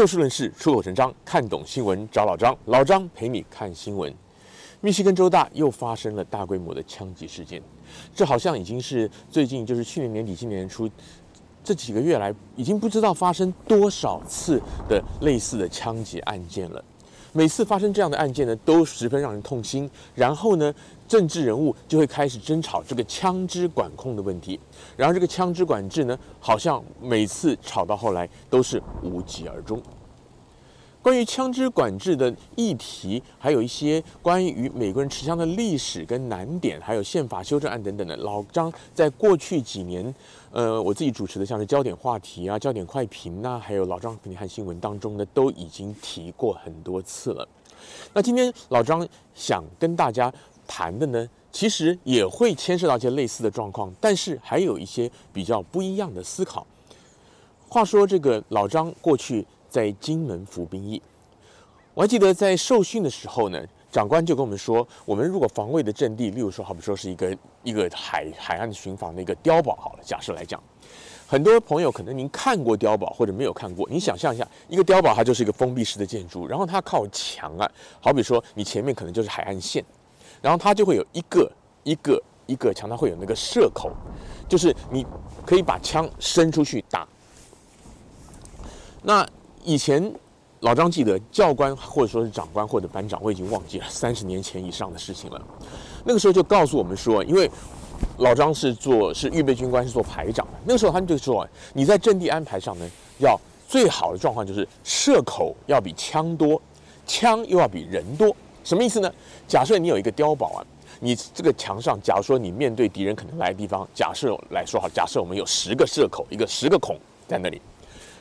就事论事，出口成章，看懂新闻找老张，老张陪你看新闻。密西根州大又发生了大规模的枪击事件，这好像已经是最近，就是去年年底、今年年初这几个月来，已经不知道发生多少次的类似的枪击案件了。每次发生这样的案件呢，都十分让人痛心。然后呢，政治人物就会开始争吵这个枪支管控的问题。然后这个枪支管制呢，好像每次吵到后来都是无疾而终。关于枪支管制的议题，还有一些关于美国人持枪的历史跟难点，还有宪法修正案等等的，老张在过去几年，呃，我自己主持的像是焦点话题啊、焦点快评呐、还有老张陪你看新闻当中呢，都已经提过很多次了。那今天老张想跟大家谈的呢，其实也会牵涉到一些类似的状况，但是还有一些比较不一样的思考。话说这个老张过去。在金门服兵役，我还记得在受训的时候呢，长官就跟我们说，我们如果防卫的阵地，例如说，好比说是一个一个海海岸巡防的一个碉堡，好了，假设来讲，很多朋友可能您看过碉堡或者没有看过，你想象一下，一个碉堡它就是一个封闭式的建筑，然后它靠墙啊，好比说你前面可能就是海岸线，然后它就会有一个一个一个墙，它会有那个射口，就是你可以把枪伸出去打，那。以前老张记得教官或者说是长官或者班长，我已经忘记了 三十年前以上的事情了。那个时候就告诉我们说，因为老张是做是预备军官，是做排长的。那个时候他们就说，你在阵地安排上呢，要最好的状况就是射口要比枪多，枪又要比人多。什么意思呢？假设你有一个碉堡啊，你这个墙上，假如说你面对敌人可能来的地方，假设来说好，假设我们有十个射口，一个十个孔在那里。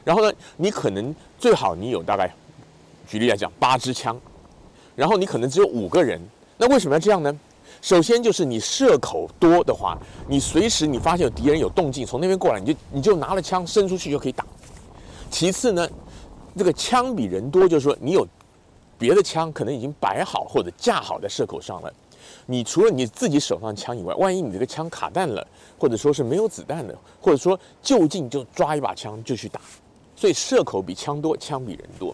然后呢，你可能最好你有大概，举例来讲，八支枪，然后你可能只有五个人，那为什么要这样呢？首先就是你射口多的话，你随时你发现有敌人有动静从那边过来，你就你就拿了枪伸出去就可以打。其次呢，这个枪比人多，就是说你有别的枪可能已经摆好或者架好在射口上了，你除了你自己手上枪以外，万一你这个枪卡弹了，或者说是没有子弹的，或者说就近就抓一把枪就去打。所以射口比枪多，枪比人多。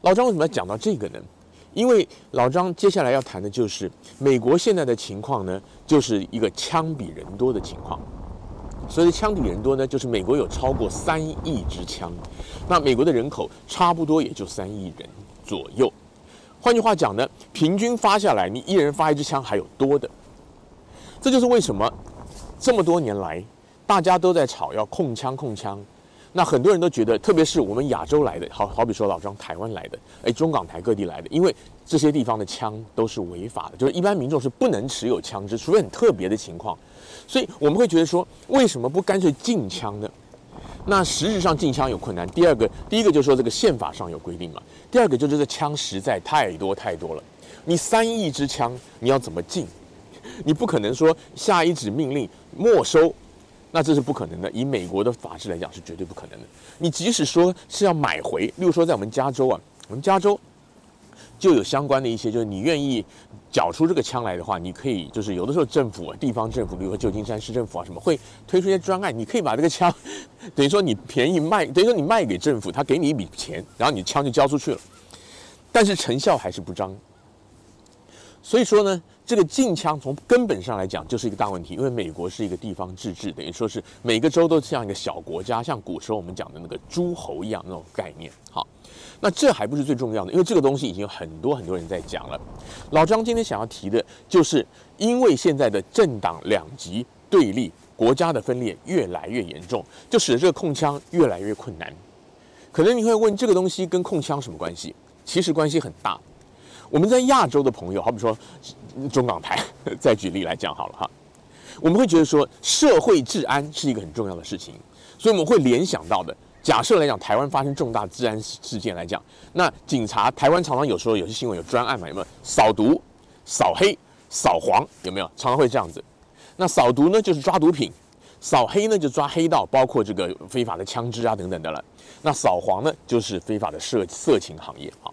老张为什么要讲到这个呢？因为老张接下来要谈的就是美国现在的情况呢，就是一个枪比人多的情况。所以枪比人多呢，就是美国有超过三亿支枪，那美国的人口差不多也就三亿人左右。换句话讲呢，平均发下来，你一人发一支枪还有多的。这就是为什么这么多年来大家都在吵要控枪控枪。那很多人都觉得，特别是我们亚洲来的，好好比说老张台湾来的，哎，中港台各地来的，因为这些地方的枪都是违法的，就是一般民众是不能持有枪支，除非很特别的情况。所以我们会觉得说，为什么不干脆禁枪呢？那实质上禁枪有困难。第二个，第一个就是说这个宪法上有规定嘛。第二个就是这枪实在太多太多了，你三亿支枪，你要怎么禁？你不可能说下一纸命令没收。那这是不可能的，以美国的法制来讲是绝对不可能的。你即使说是要买回，例如说在我们加州啊，我们加州就有相关的一些，就是你愿意缴出这个枪来的话，你可以就是有的时候政府、地方政府，比如说旧金山市政府啊什么，会推出一些专案，你可以把这个枪 等于说你便宜卖，等于说你卖给政府，他给你一笔钱，然后你枪就交出去了，但是成效还是不彰。所以说呢，这个禁枪从根本上来讲就是一个大问题，因为美国是一个地方自治，等于说是每个州都像一个小国家，像古时候我们讲的那个诸侯一样那种概念。好，那这还不是最重要的，因为这个东西已经有很多很多人在讲了。老张今天想要提的就是，因为现在的政党两极对立，国家的分裂越来越严重，就使得这个控枪越来越困难。可能你会问，这个东西跟控枪什么关系？其实关系很大。我们在亚洲的朋友，好比说中港台，再举例来讲好了哈，我们会觉得说社会治安是一个很重要的事情，所以我们会联想到的，假设来讲，台湾发生重大治安事件来讲，那警察台湾常常有时候有些新闻有专案嘛，有没有扫毒、扫黑、扫黄，有没有常常会这样子？那扫毒呢，就是抓毒品；扫黑呢，就抓黑道，包括这个非法的枪支啊等等的了。那扫黄呢，就是非法的色色情行业啊。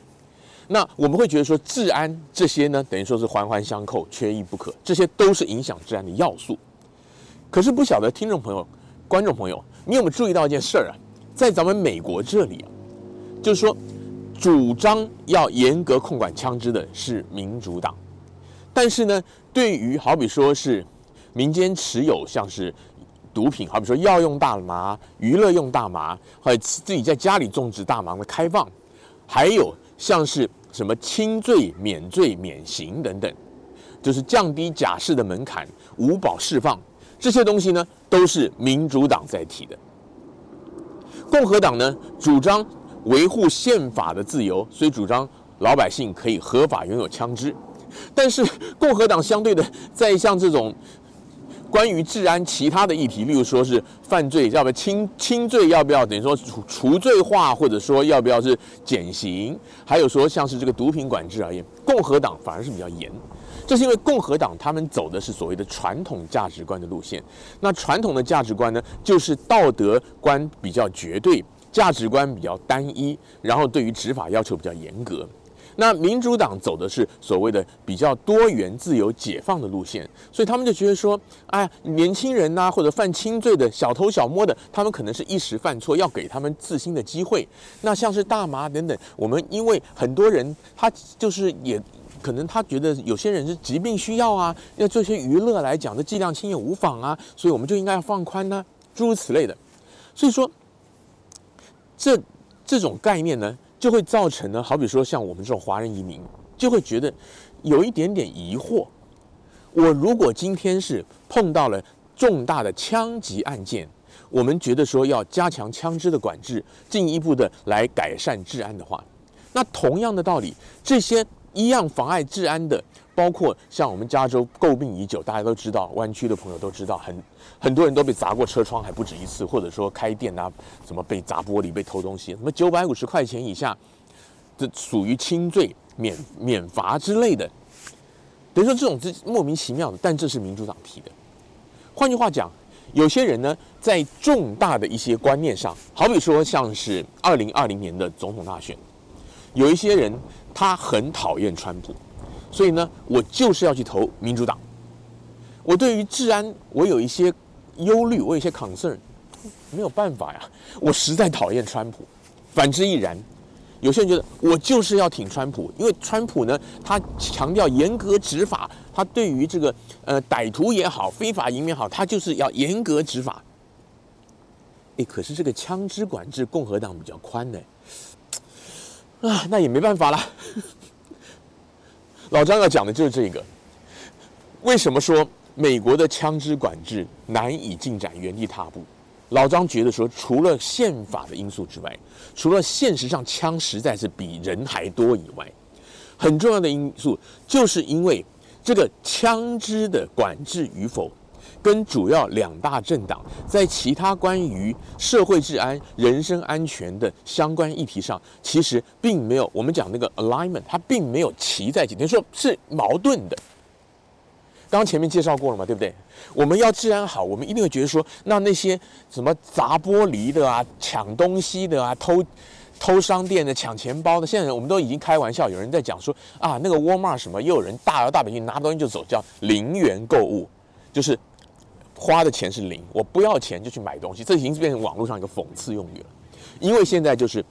那我们会觉得说，治安这些呢，等于说是环环相扣，缺一不可，这些都是影响治安的要素。可是不晓得听众朋友、观众朋友，你有没有注意到一件事儿啊？在咱们美国这里啊，就是说，主张要严格控管枪支的是民主党，但是呢，对于好比说是民间持有像是毒品，好比说药用大麻、娱乐用大麻，或者自己在家里种植大麻的开放，还有像是什么轻罪、免罪、免刑等等，就是降低假释的门槛、无保释放这些东西呢，都是民主党在提的。共和党呢，主张维护宪法的自由，所以主张老百姓可以合法拥有枪支。但是共和党相对的，在像这种关于治安其他的议题，例如说是犯罪要不要轻轻罪，要不要等于说除除罪化，或者说要不要是减刑，还有说像是这个毒品管制而言，共和党反而是比较严。这是因为共和党他们走的是所谓的传统价值观的路线。那传统的价值观呢，就是道德观比较绝对，价值观比较单一，然后对于执法要求比较严格。那民主党走的是所谓的比较多元、自由、解放的路线，所以他们就觉得说，哎，年轻人呐，或者犯轻罪的小偷小摸的，他们可能是一时犯错，要给他们自新的机会。那像是大麻等等，我们因为很多人他就是也。可能他觉得有些人是疾病需要啊，要做些娱乐来讲，这剂量轻也无妨啊，所以我们就应该要放宽呢，诸如此类的。所以说，这这种概念呢，就会造成呢，好比说像我们这种华人移民，就会觉得有一点点疑惑。我如果今天是碰到了重大的枪击案件，我们觉得说要加强枪支的管制，进一步的来改善治安的话，那同样的道理，这些。一样妨碍治安的，包括像我们加州诟病已久，大家都知道，湾区的朋友都知道，很很多人都被砸过车窗，还不止一次，或者说开店啊，什么被砸玻璃、被偷东西，什么九百五十块钱以下，这属于轻罪免免罚之类的。等于说这种是莫名其妙的，但这是民主党提的。换句话讲，有些人呢，在重大的一些观念上，好比说像是二零二零年的总统大选，有一些人。他很讨厌川普，所以呢，我就是要去投民主党。我对于治安，我有一些忧虑，我有一些 concern，没有办法呀，我实在讨厌川普。反之亦然，有些人觉得我就是要挺川普，因为川普呢，他强调严格执法，他对于这个呃歹徒也好，非法移民也好，他就是要严格执法。哎，可是这个枪支管制，共和党比较宽呢。啊，那也没办法了。老张要讲的就是这个。为什么说美国的枪支管制难以进展、原地踏步？老张觉得说，除了宪法的因素之外，除了现实上枪实在是比人还多以外，很重要的因素就是因为这个枪支的管制与否。跟主要两大政党在其他关于社会治安、人身安全的相关议题上，其实并没有我们讲那个 alignment，它并没有齐在一起，等于说是矛盾的。刚刚前面介绍过了嘛，对不对？我们要治安好，我们一定会觉得说，那那些什么砸玻璃的啊、抢东西的啊、偷偷商店的、抢钱包的，现在我们都已经开玩笑，有人在讲说啊，那个沃尔玛什么，又有人大摇大摆去拿东西就走，叫零元购物，就是。花的钱是零，我不要钱就去买东西，这已经是变成网络上一个讽刺用语了。因为现在就是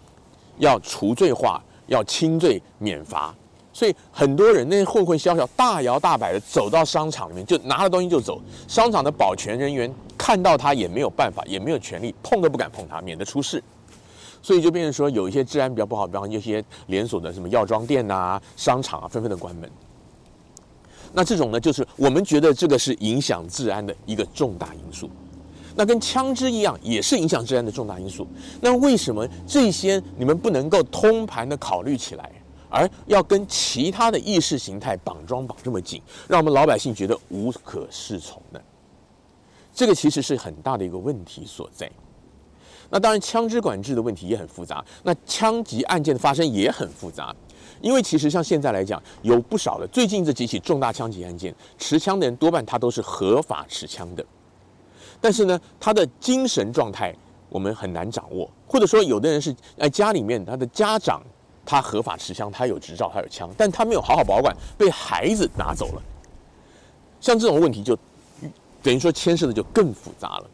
要除罪化，要轻罪免罚，所以很多人那些混混宵小，大摇大摆的走到商场里面，就拿了东西就走。商场的保全人员看到他也没有办法，也没有权利碰都不敢碰他，免得出事。所以就变成说，有一些治安比较不好，比方一些连锁的什么药妆店呐、商场啊，纷纷的关门。那这种呢，就是我们觉得这个是影响治安的一个重大因素。那跟枪支一样，也是影响治安的重大因素。那为什么这些你们不能够通盘的考虑起来，而要跟其他的意识形态绑桩绑这么紧，让我们老百姓觉得无可适从呢？这个其实是很大的一个问题所在。那当然，枪支管制的问题也很复杂，那枪击案件的发生也很复杂。因为其实像现在来讲，有不少的最近这几起重大枪击案件，持枪的人多半他都是合法持枪的，但是呢，他的精神状态我们很难掌握，或者说有的人是哎家里面他的家长他合法持枪，他有执照，他有枪，但他没有好好保管，被孩子拿走了，像这种问题就等于说牵涉的就更复杂了。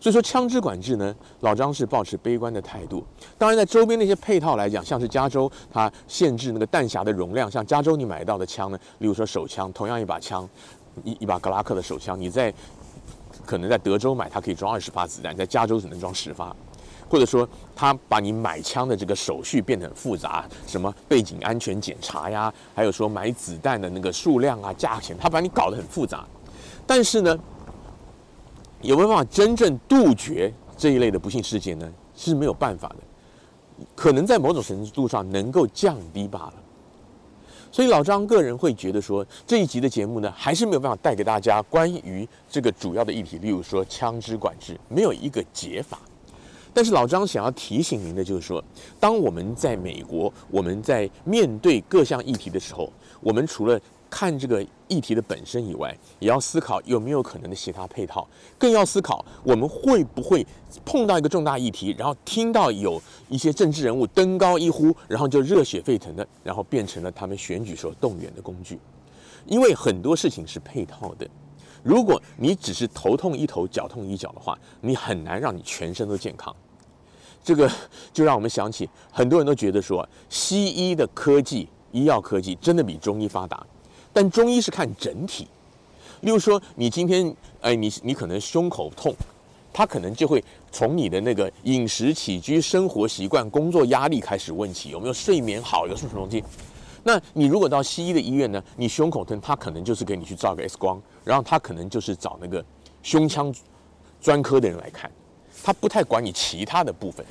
所以说枪支管制呢，老张是抱持悲观的态度。当然，在周边那些配套来讲，像是加州，它限制那个弹匣的容量，像加州你买到的枪呢，例如说手枪，同样一把枪，一一把格拉克的手枪，你在可能在德州买，它可以装二十发子弹，在加州只能装十发。或者说，他把你买枪的这个手续变得很复杂，什么背景安全检查呀，还有说买子弹的那个数量啊、价钱，他把你搞得很复杂。但是呢，有没有办法真正杜绝这一类的不幸事件呢？是没有办法的。可能在某种程度上能够降低罢了。所以老张个人会觉得说，这一集的节目呢，还是没有办法带给大家关于这个主要的议题，例如说枪支管制，没有一个解法。但是老张想要提醒您的就是说，当我们在美国，我们在面对各项议题的时候，我们除了看这个议题的本身以外，也要思考有没有可能的其他配套，更要思考我们会不会碰到一个重大议题，然后听到有一些政治人物登高一呼，然后就热血沸腾的，然后变成了他们选举时候动员的工具，因为很多事情是配套的。如果你只是头痛医头，脚痛医脚的话，你很难让你全身都健康。这个 就让我们想起，很多人都觉得说，西医的科技、医药科技真的比中医发达，但中医是看整体。例如说，你今天，哎，你你可能胸口痛，他可能就会从你的那个饮食起居、生活习惯、工作压力开始问起，有没有睡眠好，有什么东西。那你如果到西医的医院呢，你胸口疼，他可能就是给你去照个 X 光，然后他可能就是找那个胸腔专科的人来看。他不太管你其他的部分，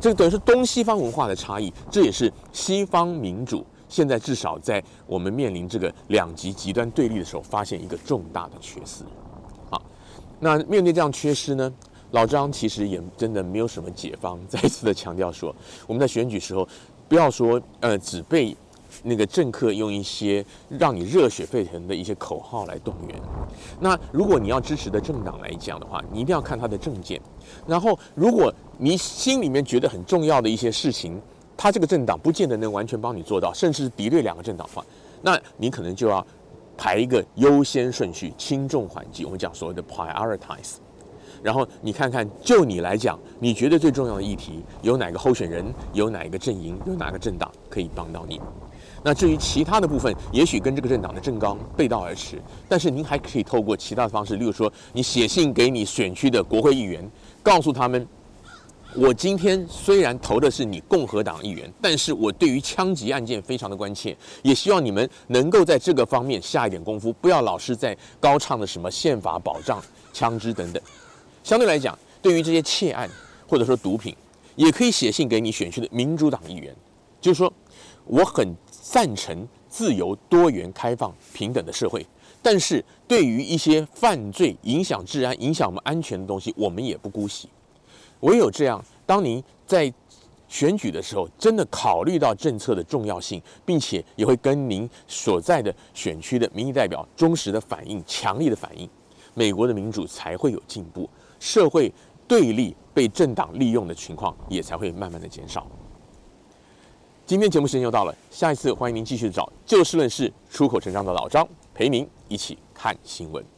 这等于是东西方文化的差异，这也是西方民主现在至少在我们面临这个两极极端对立的时候，发现一个重大的缺失。好，那面对这样缺失呢，老张其实也真的没有什么解方，再一次的强调说，我们在选举时候不要说呃只被。那个政客用一些让你热血沸腾的一些口号来动员。那如果你要支持的政党来讲的话，你一定要看他的政见。然后，如果你心里面觉得很重要的一些事情，他这个政党不见得能完全帮你做到，甚至是敌对两个政党的话，那你可能就要排一个优先顺序，轻重缓急。我们讲所谓的 prioritize。然后你看看，就你来讲，你觉得最重要的议题有哪个候选人，有哪个阵营，有哪个政党可以帮到你？那至于其他的部分，也许跟这个政党的政纲背道而驰，但是您还可以透过其他的方式，例如说，你写信给你选区的国会议员，告诉他们，我今天虽然投的是你共和党议员，但是我对于枪击案件非常的关切，也希望你们能够在这个方面下一点功夫，不要老是在高唱的什么宪法保障枪支等等。相对来讲，对于这些窃案或者说毒品，也可以写信给你选区的民主党议员，就是说，我很。赞成自由、多元、开放、平等的社会，但是对于一些犯罪、影响治安、影响我们安全的东西，我们也不姑息。唯有这样，当您在选举的时候，真的考虑到政策的重要性，并且也会跟您所在的选区的民意代表忠实的反映、强烈的反映，美国的民主才会有进步，社会对立被政党利用的情况也才会慢慢的减少。今天节目时间又到了，下一次欢迎您继续找就事论事、出口成章的老张陪您一起看新闻。